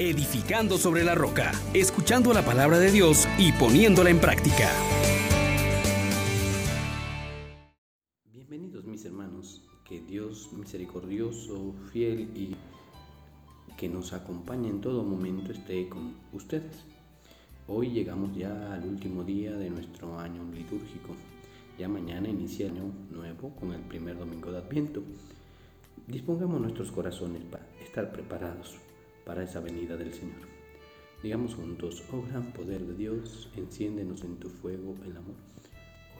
edificando sobre la roca, escuchando la palabra de Dios y poniéndola en práctica. Bienvenidos mis hermanos, que Dios misericordioso, fiel y que nos acompañe en todo momento esté con ustedes. Hoy llegamos ya al último día de nuestro año litúrgico. Ya mañana inicia el año nuevo con el primer domingo de Adviento. Dispongamos nuestros corazones para estar preparados para esa venida del Señor. Digamos juntos, oh gran poder de Dios, enciéndenos en tu fuego el amor.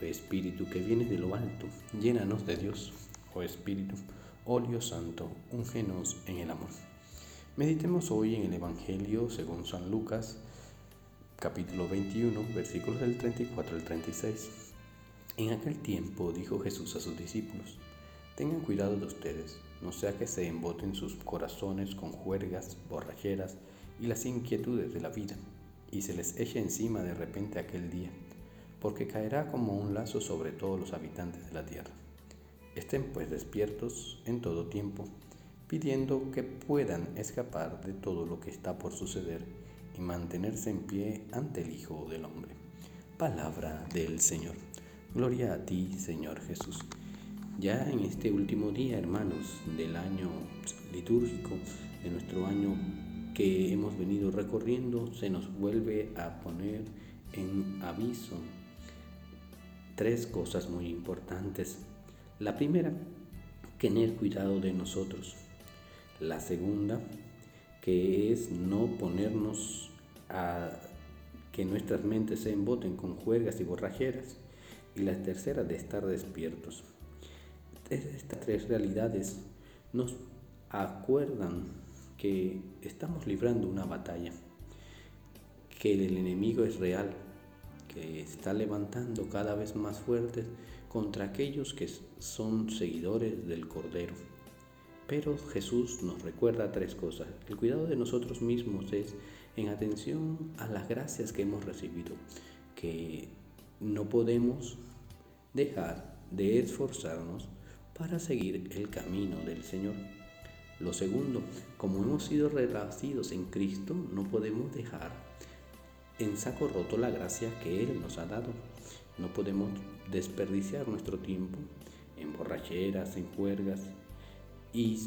Oh Espíritu que vienes de lo alto, llénanos de Dios. Oh Espíritu, óleo santo, úngenos en el amor. Meditemos hoy en el Evangelio según San Lucas, capítulo 21, versículos del 34 al 36. En aquel tiempo dijo Jesús a sus discípulos, tengan cuidado de ustedes, no sea que se emboten sus corazones con juergas, borracheras y las inquietudes de la vida, y se les eche encima de repente aquel día, porque caerá como un lazo sobre todos los habitantes de la tierra. Estén pues despiertos en todo tiempo, pidiendo que puedan escapar de todo lo que está por suceder y mantenerse en pie ante el Hijo del Hombre. Palabra del Señor. Gloria a ti, Señor Jesús. Ya en este último día, hermanos, del año litúrgico, de nuestro año que hemos venido recorriendo, se nos vuelve a poner en aviso tres cosas muy importantes. La primera, tener cuidado de nosotros. La segunda, que es no ponernos a que nuestras mentes se emboten con juergas y borrajeras. Y la tercera, de estar despiertos estas tres realidades nos acuerdan que estamos librando una batalla, que el enemigo es real, que está levantando cada vez más fuertes contra aquellos que son seguidores del Cordero. Pero Jesús nos recuerda tres cosas. El cuidado de nosotros mismos es en atención a las gracias que hemos recibido, que no podemos dejar de esforzarnos para seguir el camino del Señor. Lo segundo, como hemos sido renacidos en Cristo, no podemos dejar en saco roto la gracia que Él nos ha dado. No podemos desperdiciar nuestro tiempo en borracheras, en juergas. Y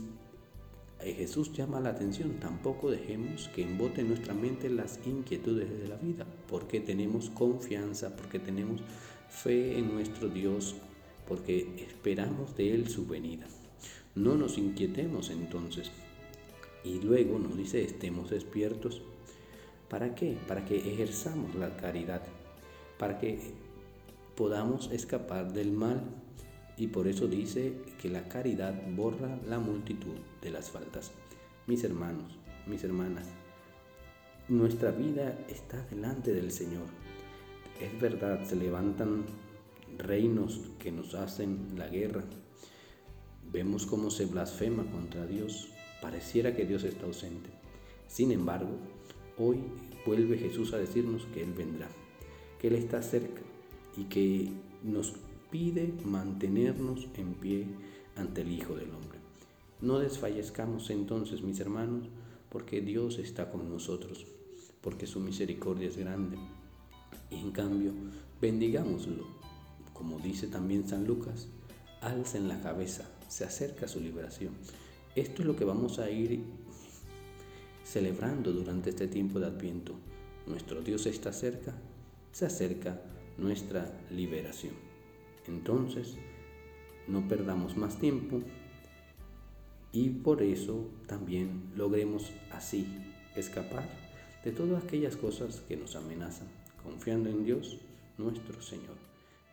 Jesús llama la atención, tampoco dejemos que emboten nuestra mente las inquietudes de la vida, porque tenemos confianza, porque tenemos fe en nuestro Dios porque esperamos de Él su venida. No nos inquietemos entonces. Y luego nos dice, estemos despiertos. ¿Para qué? Para que ejerzamos la caridad, para que podamos escapar del mal. Y por eso dice que la caridad borra la multitud de las faltas. Mis hermanos, mis hermanas, nuestra vida está delante del Señor. Es verdad, se levantan reinos que nos hacen la guerra. Vemos cómo se blasfema contra Dios. Pareciera que Dios está ausente. Sin embargo, hoy vuelve Jesús a decirnos que Él vendrá, que Él está cerca y que nos pide mantenernos en pie ante el Hijo del Hombre. No desfallezcamos entonces, mis hermanos, porque Dios está con nosotros, porque su misericordia es grande. Y en cambio, bendigámoslo como dice también San Lucas, alcen la cabeza, se acerca su liberación. Esto es lo que vamos a ir celebrando durante este tiempo de Adviento. Nuestro Dios está cerca, se acerca nuestra liberación. Entonces, no perdamos más tiempo y por eso también logremos así escapar de todas aquellas cosas que nos amenazan, confiando en Dios nuestro Señor.